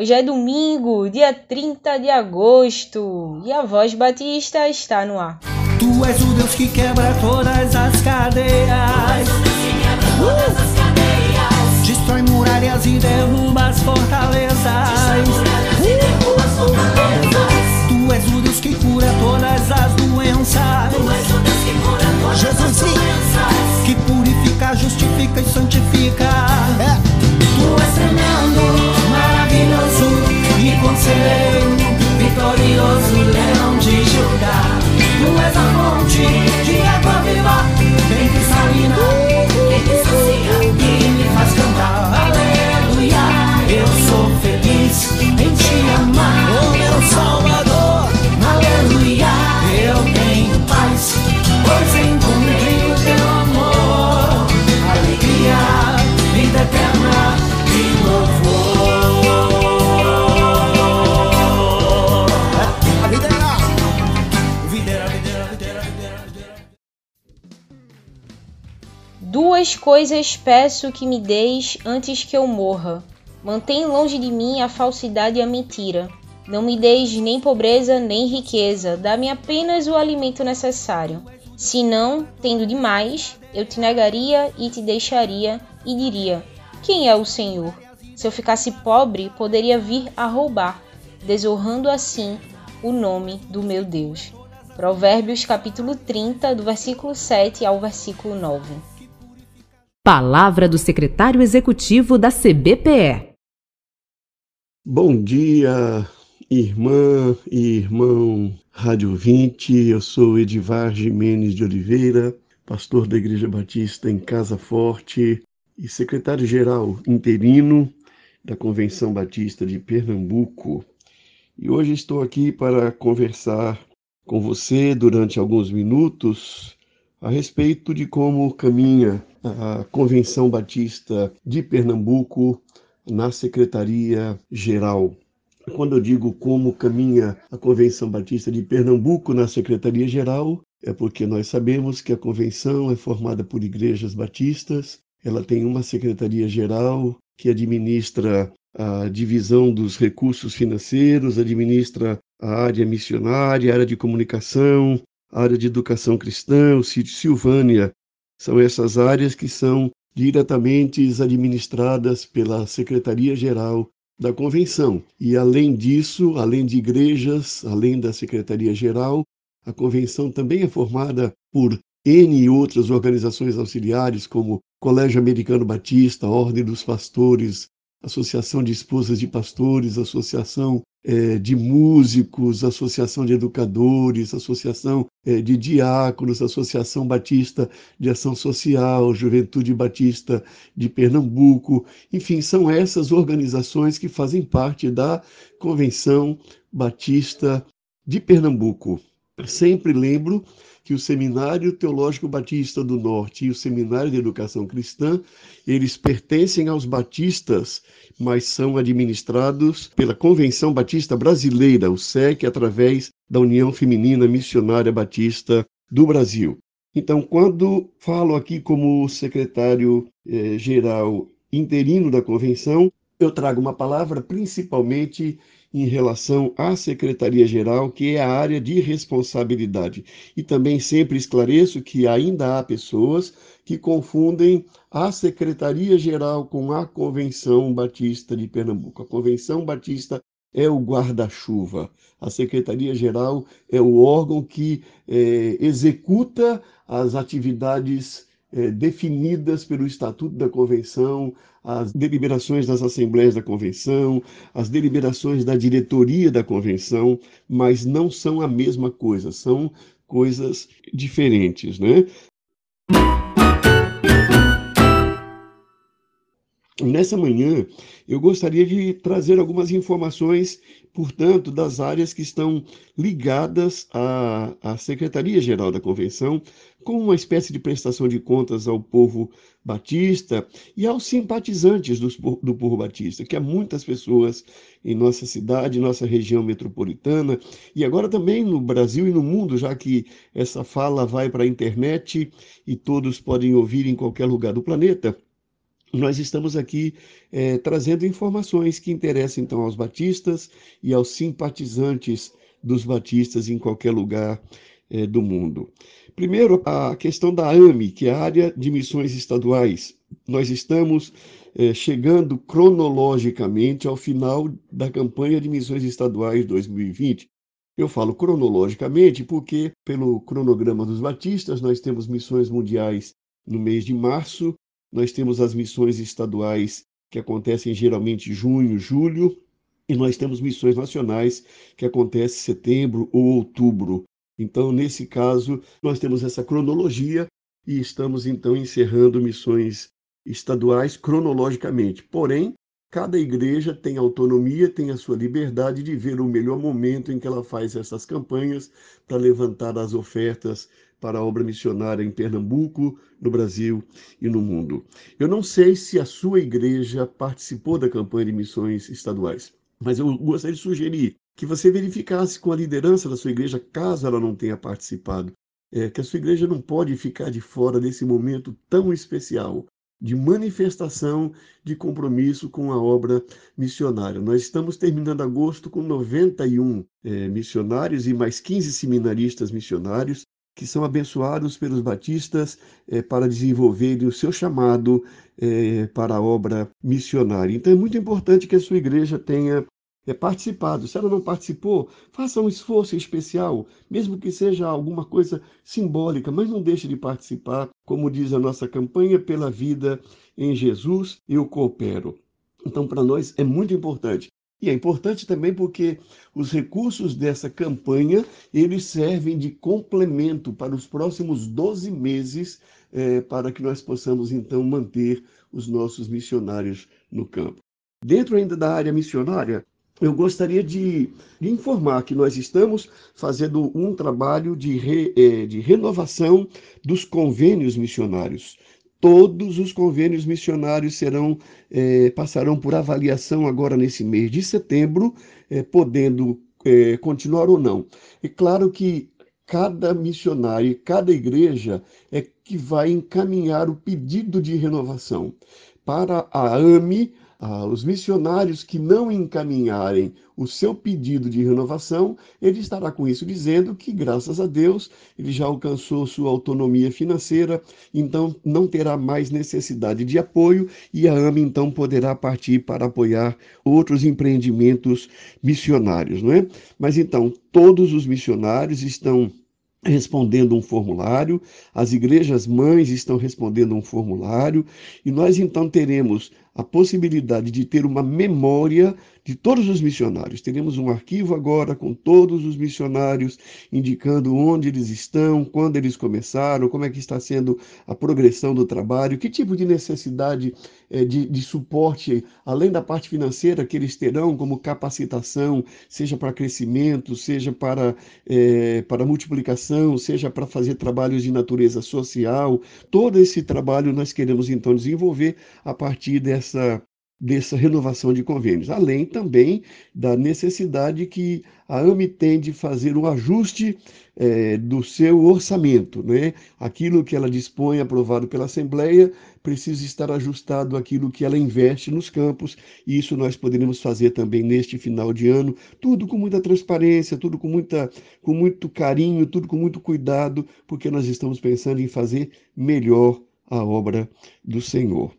Hoje é domingo, dia 30 de agosto, e a Voz Batista está no ar. Tu és o Deus que quebra todas as cadeias. Uh! Destrói muralhas e derruba as fortalezas. Tu és o Deus que cura todas as doenças. Jesus sim. Que purifica, justifica e santifica. É. Tu és tremendo conceder. Coisas peço que me deis antes que eu morra. Mantém longe de mim a falsidade e a mentira. Não me deis nem pobreza nem riqueza, dá-me apenas o alimento necessário. Se não, tendo demais, eu te negaria e te deixaria e diria: Quem é o Senhor? Se eu ficasse pobre, poderia vir a roubar, desonrando assim o nome do meu Deus. Provérbios capítulo 30, do versículo 7 ao versículo 9. Palavra do secretário executivo da CBPE. Bom dia, irmã e irmão Rádio 20. Eu sou Edivar Jimenez de Oliveira, pastor da Igreja Batista em Casa Forte e secretário-geral interino da Convenção Batista de Pernambuco. E hoje estou aqui para conversar com você durante alguns minutos a respeito de como caminha a Convenção Batista de Pernambuco na Secretaria Geral. Quando eu digo como caminha a Convenção Batista de Pernambuco na Secretaria Geral, é porque nós sabemos que a convenção é formada por igrejas batistas, ela tem uma secretaria geral que administra a divisão dos recursos financeiros, administra a área missionária, a área de comunicação, a área de educação cristã, o sítio Silvânia. São essas áreas que são diretamente administradas pela Secretaria Geral da Convenção. E além disso, além de igrejas, além da Secretaria Geral, a convenção também é formada por N outras organizações auxiliares, como Colégio Americano Batista, Ordem dos Pastores, Associação de Esposas de Pastores, Associação eh, de Músicos, Associação de Educadores, Associação eh, de Diáconos, Associação Batista de Ação Social, Juventude Batista de Pernambuco. Enfim, são essas organizações que fazem parte da Convenção Batista de Pernambuco. Sempre lembro que o Seminário Teológico Batista do Norte e o Seminário de Educação Cristã, eles pertencem aos batistas, mas são administrados pela Convenção Batista Brasileira, o SEC, através da União Feminina Missionária Batista do Brasil. Então, quando falo aqui como secretário-geral interino da convenção, eu trago uma palavra principalmente em relação à Secretaria-Geral, que é a área de responsabilidade. E também sempre esclareço que ainda há pessoas que confundem a Secretaria-Geral com a Convenção Batista de Pernambuco. A Convenção Batista é o guarda-chuva. A Secretaria-Geral é o órgão que é, executa as atividades é, definidas pelo Estatuto da Convenção, as deliberações das assembleias da Convenção, as deliberações da diretoria da Convenção, mas não são a mesma coisa, são coisas diferentes, né? Nessa manhã, eu gostaria de trazer algumas informações, portanto, das áreas que estão ligadas à, à Secretaria-Geral da Convenção, como uma espécie de prestação de contas ao povo batista e aos simpatizantes dos, do povo batista, que há muitas pessoas em nossa cidade, nossa região metropolitana e agora também no Brasil e no mundo, já que essa fala vai para a internet e todos podem ouvir em qualquer lugar do planeta nós estamos aqui é, trazendo informações que interessam então aos batistas e aos simpatizantes dos batistas em qualquer lugar é, do mundo. Primeiro, a questão da AME, que é a Área de Missões Estaduais. Nós estamos é, chegando cronologicamente ao final da campanha de missões estaduais 2020. Eu falo cronologicamente porque, pelo cronograma dos batistas, nós temos missões mundiais no mês de março, nós temos as missões estaduais que acontecem geralmente junho, julho, e nós temos missões nacionais que acontecem em setembro ou outubro. Então, nesse caso, nós temos essa cronologia e estamos então encerrando missões estaduais cronologicamente. Porém, cada igreja tem autonomia, tem a sua liberdade de ver o melhor momento em que ela faz essas campanhas para levantar as ofertas para a obra missionária em Pernambuco, no Brasil e no mundo. Eu não sei se a sua igreja participou da campanha de missões estaduais, mas eu gostaria de sugerir que você verificasse com a liderança da sua igreja, caso ela não tenha participado, é, que a sua igreja não pode ficar de fora desse momento tão especial de manifestação de compromisso com a obra missionária. Nós estamos terminando agosto com 91 é, missionários e mais 15 seminaristas missionários que são abençoados pelos batistas é, para desenvolverem o seu chamado é, para a obra missionária. Então é muito importante que a sua igreja tenha é, participado. Se ela não participou, faça um esforço especial, mesmo que seja alguma coisa simbólica, mas não deixe de participar. Como diz a nossa campanha, pela vida em Jesus, eu coopero. Então, para nós é muito importante e é importante também porque os recursos dessa campanha, eles servem de complemento para os próximos 12 meses, é, para que nós possamos então manter os nossos missionários no campo. Dentro ainda da área missionária, eu gostaria de, informar que nós estamos fazendo um trabalho de, re, é, de renovação dos convênios missionários todos os convênios missionários serão é, passarão por avaliação agora nesse mês de setembro, é, podendo é, continuar ou não. É claro que cada missionário, cada igreja é que vai encaminhar o pedido de renovação para a AME, ah, os missionários que não encaminharem o seu pedido de renovação, ele estará com isso dizendo que, graças a Deus, ele já alcançou sua autonomia financeira, então não terá mais necessidade de apoio e a AME então poderá partir para apoiar outros empreendimentos missionários, não é? Mas então, todos os missionários estão respondendo um formulário, as igrejas mães estão respondendo um formulário, e nós então teremos a possibilidade de ter uma memória de todos os missionários. Teremos um arquivo agora com todos os missionários, indicando onde eles estão, quando eles começaram, como é que está sendo a progressão do trabalho, que tipo de necessidade é, de, de suporte, além da parte financeira, que eles terão como capacitação, seja para crescimento, seja para, é, para multiplicação, seja para fazer trabalhos de natureza social. Todo esse trabalho nós queremos então desenvolver a partir dessa dessa, renovação de convênios, além também da necessidade que a AME tem de fazer um ajuste é, do seu orçamento. Né? Aquilo que ela dispõe, aprovado pela Assembleia, precisa estar ajustado àquilo que ela investe nos campos, e isso nós poderemos fazer também neste final de ano, tudo com muita transparência, tudo com, muita, com muito carinho, tudo com muito cuidado, porque nós estamos pensando em fazer melhor a obra do Senhor.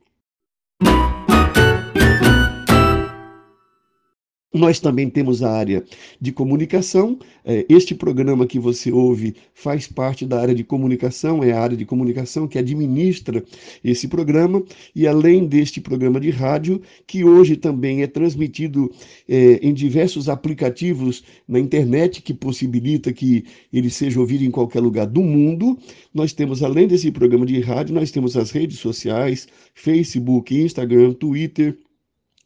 Nós também temos a área de comunicação. É, este programa que você ouve faz parte da área de comunicação, é a área de comunicação que administra esse programa. E além deste programa de rádio, que hoje também é transmitido é, em diversos aplicativos na internet, que possibilita que ele seja ouvido em qualquer lugar do mundo, nós temos, além desse programa de rádio, nós temos as redes sociais, Facebook, Instagram, Twitter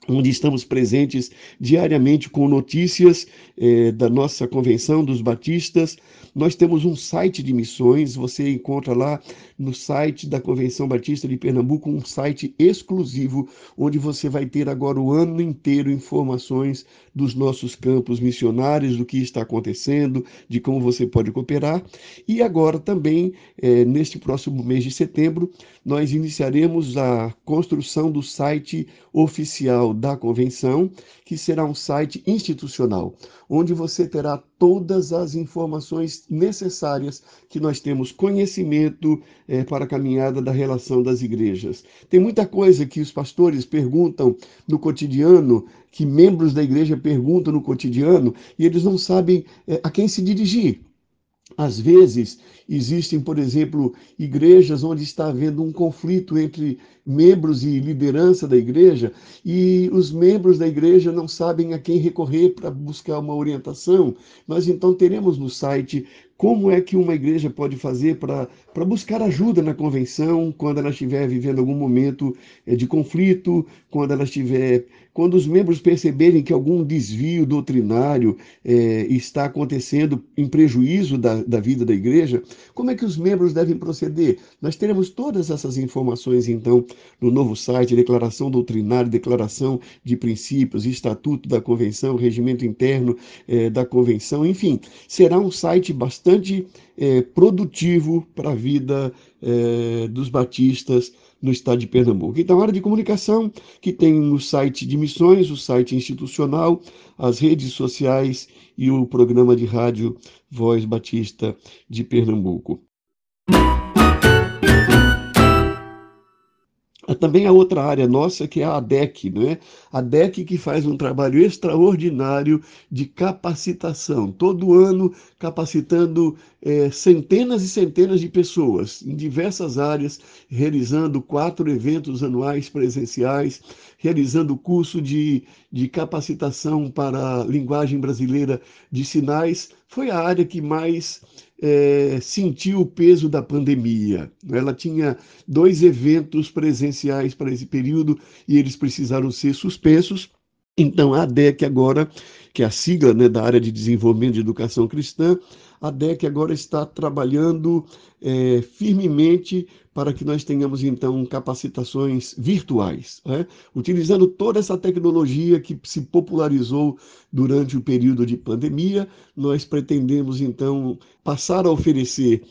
onde estamos presentes diariamente com notícias eh, da nossa convenção dos batistas. Nós temos um site de missões, você encontra lá no site da Convenção Batista de Pernambuco um site exclusivo, onde você vai ter agora o ano inteiro informações dos nossos campos missionários, do que está acontecendo, de como você pode cooperar. E agora também, eh, neste próximo mês de setembro, nós iniciaremos a construção do site oficial da convenção, que será um site institucional, onde você terá todas as informações necessárias que nós temos conhecimento é, para a caminhada da relação das igrejas. Tem muita coisa que os pastores perguntam no cotidiano, que membros da igreja perguntam no cotidiano, e eles não sabem é, a quem se dirigir. Às vezes, existem, por exemplo, igrejas onde está havendo um conflito entre membros e liderança da igreja, e os membros da igreja não sabem a quem recorrer para buscar uma orientação. Nós então teremos no site como é que uma igreja pode fazer para buscar ajuda na convenção quando ela estiver vivendo algum momento eh, de conflito, quando ela estiver. Quando os membros perceberem que algum desvio doutrinário eh, está acontecendo em prejuízo da, da vida da igreja, como é que os membros devem proceder? Nós teremos todas essas informações, então, no novo site, declaração doutrinária, declaração de princípios, estatuto da convenção, regimento interno eh, da convenção, enfim, será um site bastante eh, produtivo para a vida eh, dos batistas no estado de Pernambuco. Então, a área de comunicação, que tem no site de missões, o site institucional, as redes sociais e o programa de rádio Voz Batista de Pernambuco. Também a outra área nossa, que é a ADEC, né? a ADEC que faz um trabalho extraordinário de capacitação, todo ano capacitando é, centenas e centenas de pessoas em diversas áreas, realizando quatro eventos anuais presenciais, realizando curso de, de capacitação para linguagem brasileira de sinais. Foi a área que mais é, sentiu o peso da pandemia. Ela tinha dois eventos presenciais para esse período e eles precisaram ser suspensos. Então, a ADEC agora, que é a sigla né, da área de desenvolvimento de educação cristã, a DEC agora está trabalhando é, firmemente para que nós tenhamos, então, capacitações virtuais, né? utilizando toda essa tecnologia que se popularizou durante o período de pandemia. Nós pretendemos, então, passar a oferecer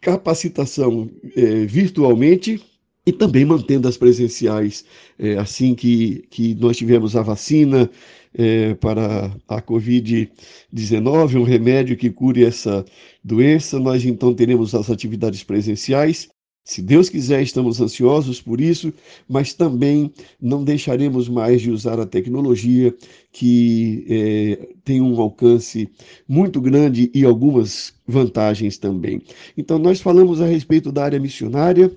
capacitação é, virtualmente e também mantendo as presenciais é, assim que, que nós tivemos a vacina é, para a Covid-19, um remédio que cure essa doença. Nós então teremos as atividades presenciais. Se Deus quiser, estamos ansiosos por isso, mas também não deixaremos mais de usar a tecnologia que é, tem um alcance muito grande e algumas vantagens também. Então, nós falamos a respeito da área missionária,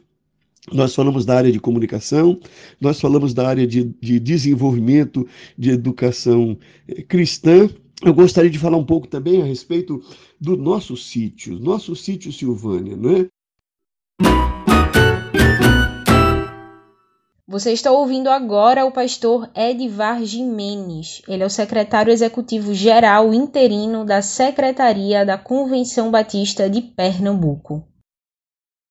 nós falamos da área de comunicação, nós falamos da área de, de desenvolvimento de educação eh, cristã. Eu gostaria de falar um pouco também a respeito do nosso sítio, nosso sítio Silvânia, não é? Você está ouvindo agora o pastor Edvar Jimenez. Ele é o secretário executivo geral interino da Secretaria da Convenção Batista de Pernambuco.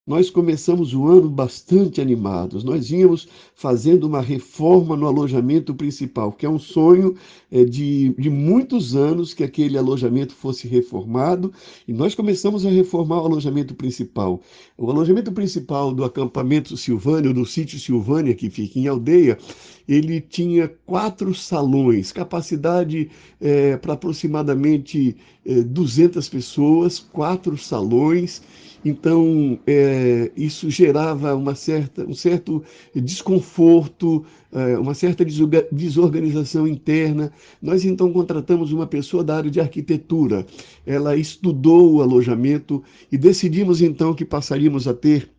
Nós começamos o ano bastante animados. Nós íamos fazendo uma reforma no alojamento principal, que é um sonho é, de, de muitos anos que aquele alojamento fosse reformado. E nós começamos a reformar o alojamento principal. O alojamento principal do acampamento Silvânia, do sítio Silvânia, que fica em aldeia, ele tinha quatro salões, capacidade é, para aproximadamente é, 200 pessoas, quatro salões. Então, é, isso gerava uma certa, um certo desconforto, é, uma certa desorganização interna. Nós, então, contratamos uma pessoa da área de arquitetura. Ela estudou o alojamento e decidimos, então, que passaríamos a ter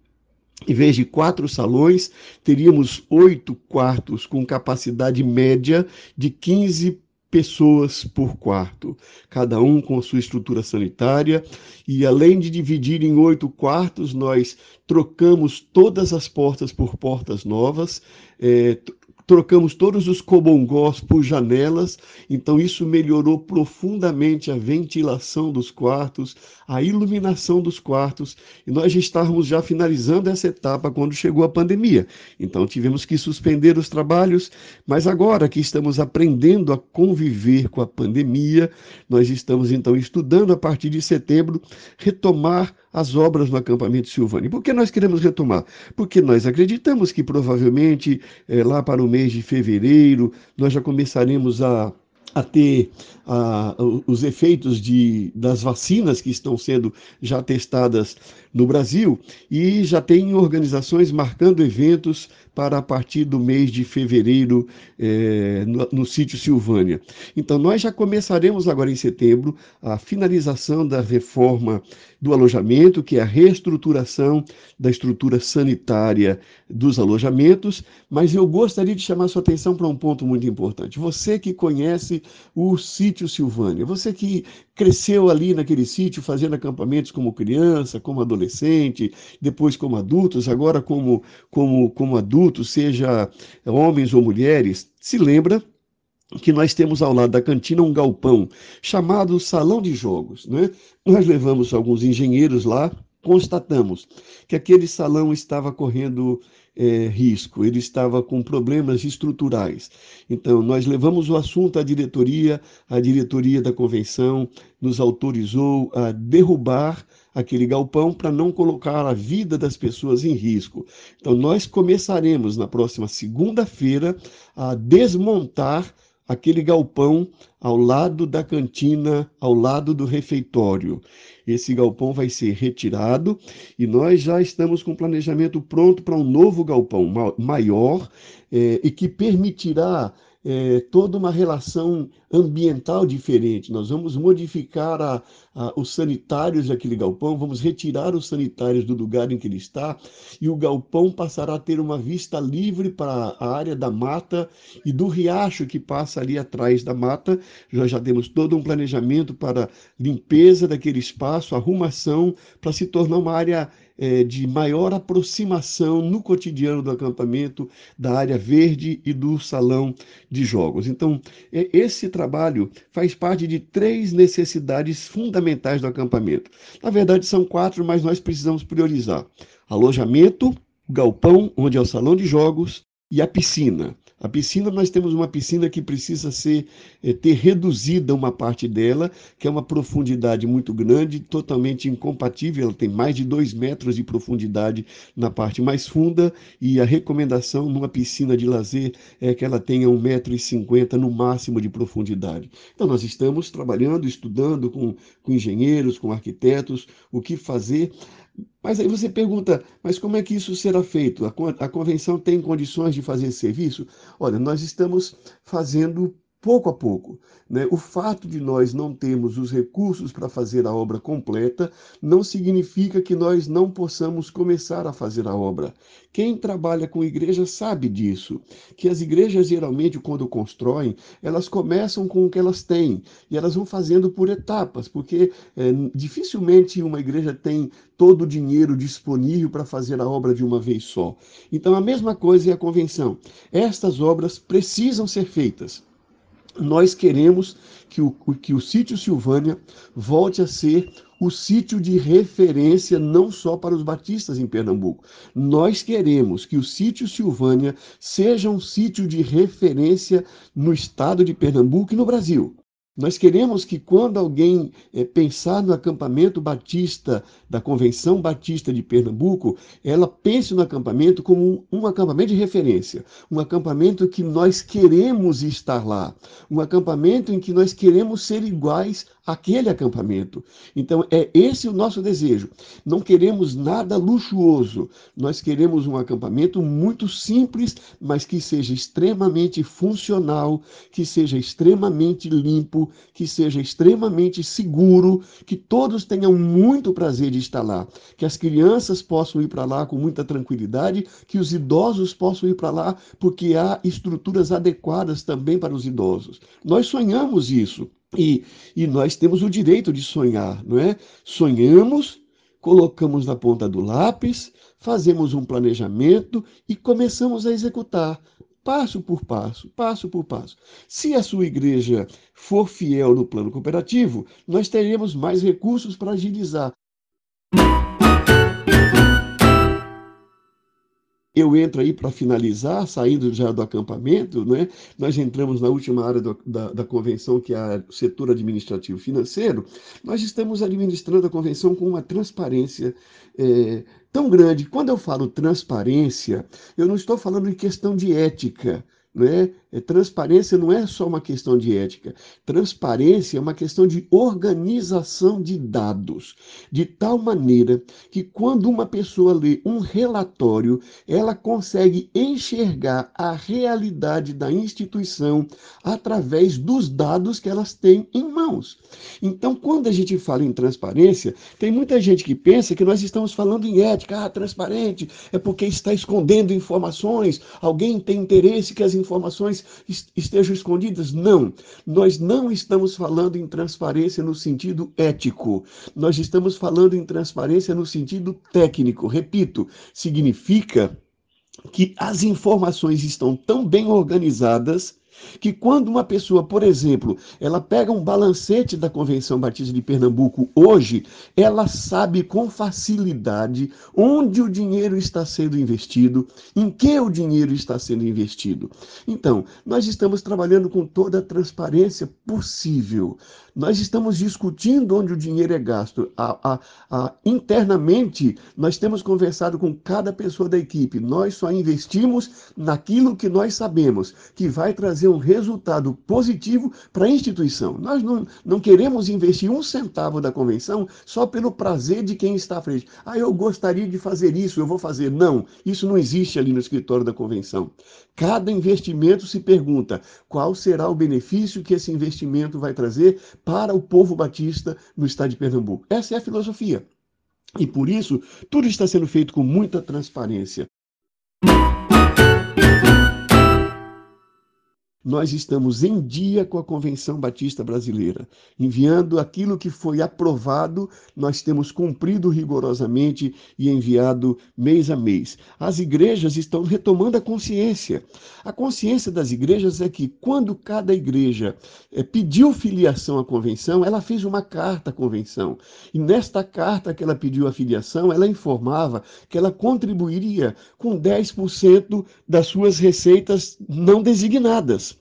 em vez de quatro salões, teríamos oito quartos com capacidade média de 15 pessoas por quarto, cada um com sua estrutura sanitária. E além de dividir em oito quartos, nós trocamos todas as portas por portas novas, é, trocamos todos os cobongós por janelas, então isso melhorou profundamente a ventilação dos quartos, a iluminação dos quartos, e nós já estávamos já finalizando essa etapa quando chegou a pandemia. Então tivemos que suspender os trabalhos, mas agora que estamos aprendendo a conviver com a pandemia, nós estamos então estudando a partir de setembro retomar as obras no acampamento Silvânia. Por que nós queremos retomar? Porque nós acreditamos que provavelmente é, lá para o mês de fevereiro nós já começaremos a a ter os efeitos de, das vacinas que estão sendo já testadas no Brasil e já tem organizações marcando eventos para a partir do mês de fevereiro é, no, no sítio Silvânia. Então, nós já começaremos agora em setembro a finalização da reforma do alojamento, que é a reestruturação da estrutura sanitária dos alojamentos, mas eu gostaria de chamar sua atenção para um ponto muito importante. Você que conhece o sítio Silvânia, você que cresceu ali naquele sítio fazendo acampamentos como criança, como adolescente, depois como adultos, agora como como como adultos, seja homens ou mulheres, se lembra que nós temos ao lado da cantina um galpão chamado Salão de Jogos. Né? Nós levamos alguns engenheiros lá, constatamos que aquele salão estava correndo é, risco, ele estava com problemas estruturais. Então, nós levamos o assunto à diretoria, a diretoria da convenção nos autorizou a derrubar aquele galpão para não colocar a vida das pessoas em risco. Então, nós começaremos na próxima segunda-feira a desmontar aquele galpão ao lado da cantina, ao lado do refeitório. Esse galpão vai ser retirado e nós já estamos com o planejamento pronto para um novo galpão maior é, e que permitirá é, toda uma relação ambiental diferente. Nós vamos modificar a, a, os sanitários daquele galpão, vamos retirar os sanitários do lugar em que ele está, e o galpão passará a ter uma vista livre para a área da mata e do riacho que passa ali atrás da mata. Nós já temos todo um planejamento para limpeza daquele espaço, arrumação, para se tornar uma área é, de maior aproximação no cotidiano do acampamento, da área verde e do salão de jogos. Então, é, esse trabalho faz parte de três necessidades fundamentais do acampamento. Na verdade, são quatro, mas nós precisamos priorizar: alojamento, galpão, onde é o salão de jogos, e a piscina. A piscina, nós temos uma piscina que precisa ser é, ter reduzida uma parte dela, que é uma profundidade muito grande, totalmente incompatível. Ela tem mais de dois metros de profundidade na parte mais funda, e a recomendação numa piscina de lazer é que ela tenha um metro e cinquenta no máximo de profundidade. Então, nós estamos trabalhando, estudando com, com engenheiros, com arquitetos, o que fazer. Mas aí você pergunta, mas como é que isso será feito? A, convenção tem condições de fazer esse serviço? Olha, nós estamos fazendo pouco a pouco. Né? O fato de nós não termos os recursos para fazer a obra completa não significa que nós não possamos começar a fazer a obra. Quem trabalha com igreja sabe disso, que as igrejas geralmente quando constroem, elas começam com o que elas têm e elas vão fazendo por etapas, porque é, dificilmente uma igreja tem todo o dinheiro disponível para fazer a obra de uma vez só. Então a mesma coisa é a convenção. Estas obras precisam ser feitas nós queremos que o, que o sítio Silvânia volte a ser o sítio de referência não só para os batistas em Pernambuco. Nós queremos que o sítio Silvânia seja um sítio de referência no estado de Pernambuco e no Brasil. Nós queremos que quando alguém é, pensar no acampamento batista da Convenção Batista de Pernambuco, ela pense no acampamento como um, um, acampamento de referência, um acampamento que nós queremos estar lá, um acampamento em que nós queremos ser iguais àquele acampamento. Então é esse o nosso desejo. Não queremos nada luxuoso, nós queremos um acampamento muito simples, mas que seja extremamente funcional, que seja extremamente limpo que seja extremamente seguro, que todos tenham muito prazer de estar lá, que as crianças possam ir para lá com muita tranquilidade, que os idosos possam ir para lá, porque há estruturas adequadas também para os idosos. Nós sonhamos isso. E, e nós temos o direito de sonhar, não é? Sonhamos, colocamos na ponta do lápis, fazemos um planejamento e começamos a executar passo por passo, passo por passo. Se a sua igreja for fiel no plano cooperativo, nós teremos mais recursos para agilizar. Eu entro aí para finalizar, saindo já do acampamento, né? nós entramos na última área do, da, da convenção, que é o setor administrativo financeiro. Nós estamos administrando a convenção com uma transparência é, tão grande. Quando eu falo transparência, eu não estou falando em questão de ética, né? É, transparência não é só uma questão de ética. Transparência é uma questão de organização de dados, de tal maneira que quando uma pessoa lê um relatório, ela consegue enxergar a realidade da instituição através dos dados que elas têm em mãos. Então, quando a gente fala em transparência, tem muita gente que pensa que nós estamos falando em ética. Ah, transparente é porque está escondendo informações, alguém tem interesse que as informações informações estejam escondidas? Não. Nós não estamos falando em transparência no sentido ético. Nós estamos falando em transparência no sentido técnico. Repito, significa que as informações estão tão bem organizadas que quando uma pessoa, por exemplo, ela pega um balancete da Convenção Batista de Pernambuco hoje, ela sabe com facilidade onde o dinheiro está sendo investido, em que o dinheiro está sendo investido. Então, nós estamos trabalhando com toda a transparência possível. Nós estamos discutindo onde o dinheiro é gasto. A, a, a, internamente, nós temos conversado com cada pessoa da equipe. Nós só investimos naquilo que nós sabemos que vai trazer um resultado positivo para a instituição. Nós não, não queremos investir um centavo da convenção só pelo prazer de quem está à frente. Ah, eu gostaria de fazer isso, eu vou fazer. Não, isso não existe ali no escritório da convenção. Cada investimento se pergunta qual será o benefício que esse investimento vai trazer para o povo batista no estado de Pernambuco. Essa é a filosofia. E por isso, tudo está sendo feito com muita transparência. Nós estamos em dia com a Convenção Batista Brasileira, enviando aquilo que foi aprovado, nós temos cumprido rigorosamente e enviado mês a mês. As igrejas estão retomando a consciência. A consciência das igrejas é que quando cada igreja é, pediu filiação à convenção, ela fez uma carta à convenção. E nesta carta que ela pediu a filiação, ela informava que ela contribuiria com 10% das suas receitas não designadas.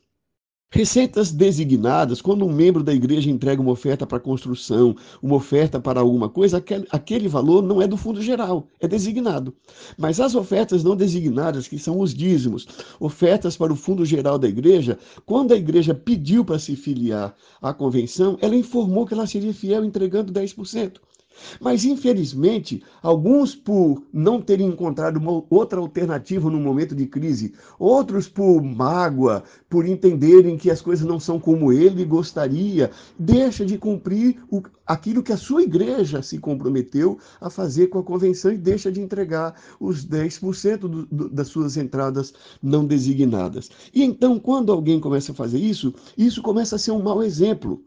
Receitas designadas, quando um membro da igreja entrega uma oferta para construção, uma oferta para alguma coisa, aquele, valor não é do fundo geral, é designado. Mas as ofertas não designadas, que são os dízimos, ofertas para o fundo geral da igreja, quando a igreja pediu para se filiar à convenção, ela informou que ela seria fiel entregando 10%. Mas, infelizmente, alguns por não terem encontrado outra alternativa no momento de crise, outros por mágoa, por entenderem que as coisas não são como ele gostaria, deixa de cumprir o, aquilo que a sua igreja se comprometeu a fazer com a convenção e deixa de entregar os 10% do, do, das suas entradas não designadas. E então, quando alguém começa a fazer isso, isso começa a ser um mau exemplo.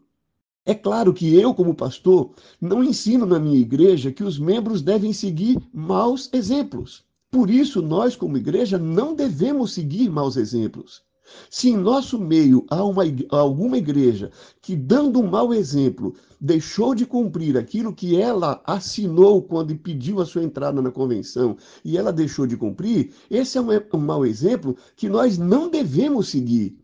É claro que eu, como pastor, não ensino na minha igreja que os membros devem seguir maus exemplos. Por isso, nós, como igreja, não devemos seguir maus exemplos. Se em nosso meio há, uma, alguma igreja que, dando um mau exemplo, deixou de cumprir aquilo que ela assinou quando pediu a sua entrada na convenção e ela deixou de cumprir, esse é um, um mau exemplo que nós não devemos seguir.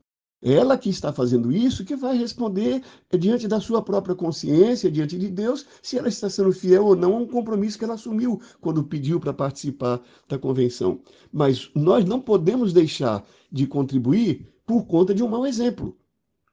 Ela que está fazendo isso, que vai responder diante da sua própria consciência, diante de Deus, se ela está sendo fiel ou não a um compromisso que ela assumiu quando pediu para participar da convenção. Mas nós não podemos deixar de contribuir por conta de um mau exemplo.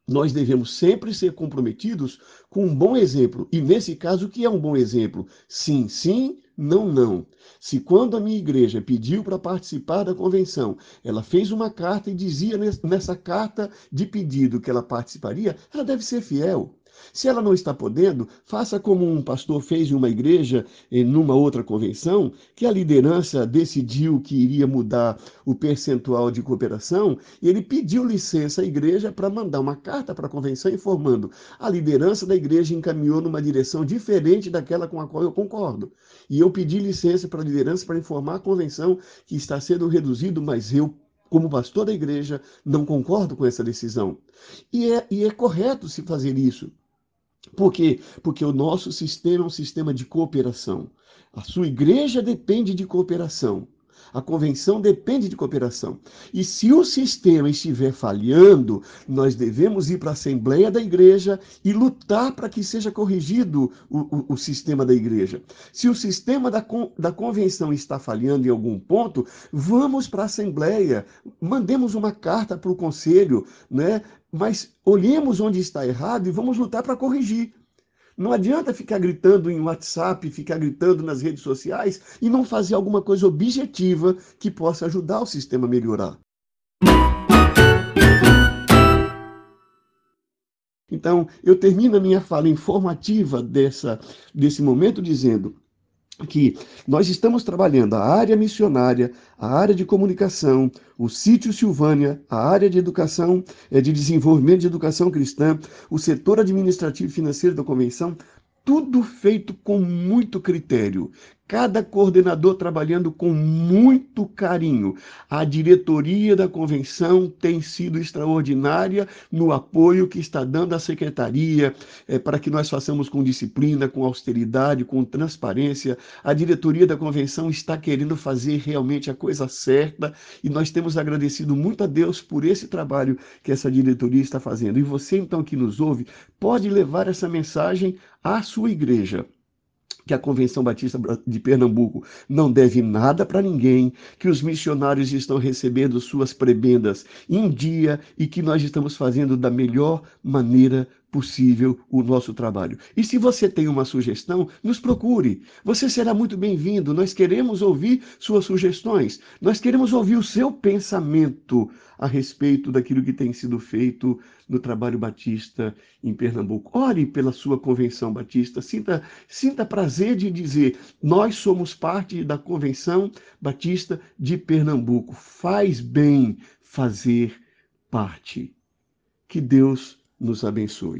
Nós devemos sempre ser comprometidos com um bom exemplo. E nesse caso, o que é um bom exemplo? Sim, sim, não, não. Se quando a minha igreja pediu para participar da convenção, ela fez uma carta e dizia nessa carta de pedido que ela participaria, ela deve ser fiel. Se ela não está podendo, faça como um pastor fez em uma igreja, em numa outra convenção, que a liderança decidiu que iria mudar o percentual de cooperação, e ele pediu licença à igreja para mandar uma carta para a convenção informando a liderança da igreja encaminhou numa direção diferente daquela com a qual eu concordo. E eu pedi licença para a liderança para informar a convenção que está sendo reduzido, mas eu como pastor da igreja, não concordo com essa decisão. E é, e é correto se fazer isso. Por quê? Porque o nosso sistema é um sistema de cooperação. A sua igreja depende de cooperação. A convenção depende de cooperação. E se o sistema estiver falhando, nós devemos ir para a Assembleia da Igreja e lutar para que seja corrigido o, o, o, sistema da Igreja. Se o sistema da, da convenção está falhando em algum ponto, vamos para a Assembleia, mandemos uma carta para o Conselho, né? mas olhemos onde está errado e vamos lutar para corrigir. Não adianta ficar gritando em WhatsApp, ficar gritando nas redes sociais e não fazer alguma coisa objetiva que possa ajudar o sistema a melhorar. Então, eu termino a minha fala informativa dessa, desse momento dizendo: que nós estamos trabalhando a área missionária, a área de comunicação, o sítio Silvânia, a área de educação, eh, de desenvolvimento de educação cristã, o setor administrativo e financeiro da convenção, tudo feito com muito critério cada coordenador trabalhando com muito carinho. A diretoria da convenção tem sido extraordinária no apoio que está dando à secretaria é, para que nós façamos com disciplina, com austeridade, com transparência. A diretoria da convenção está querendo fazer realmente a coisa certa e nós temos agradecido muito a Deus por esse trabalho que essa diretoria está fazendo. E você, então, que nos ouve, pode levar essa mensagem à sua igreja que a Convenção Batista de Pernambuco não deve nada para ninguém, que os missionários estão recebendo suas prebendas em dia e que nós estamos fazendo da melhor maneira possível o nosso trabalho. E se você tem uma sugestão, nos procure. Você será muito bem-vindo. Nós queremos ouvir suas sugestões. Nós queremos ouvir o seu pensamento a respeito daquilo que tem sido feito no trabalho batista em Pernambuco. Ore pela sua convenção batista. Sinta, sinta prazer de dizer: nós somos parte da convenção batista de Pernambuco. Faz bem fazer parte. Que Deus nos abençoe.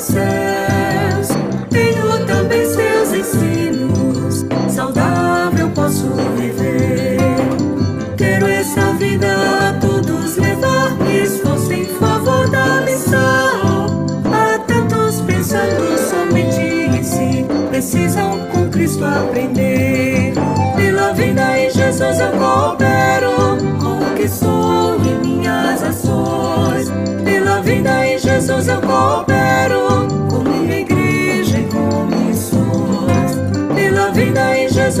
seus, tenho também seus ensinos. Saudável posso viver. Quero essa vida a todos levar. Esforço em favor da missão. Há tantos pensando somente em si, precisam com Cristo aprender. Pela vida em Jesus eu coopero com o que sou em minhas ações. Pela vida em Jesus eu coopero. Com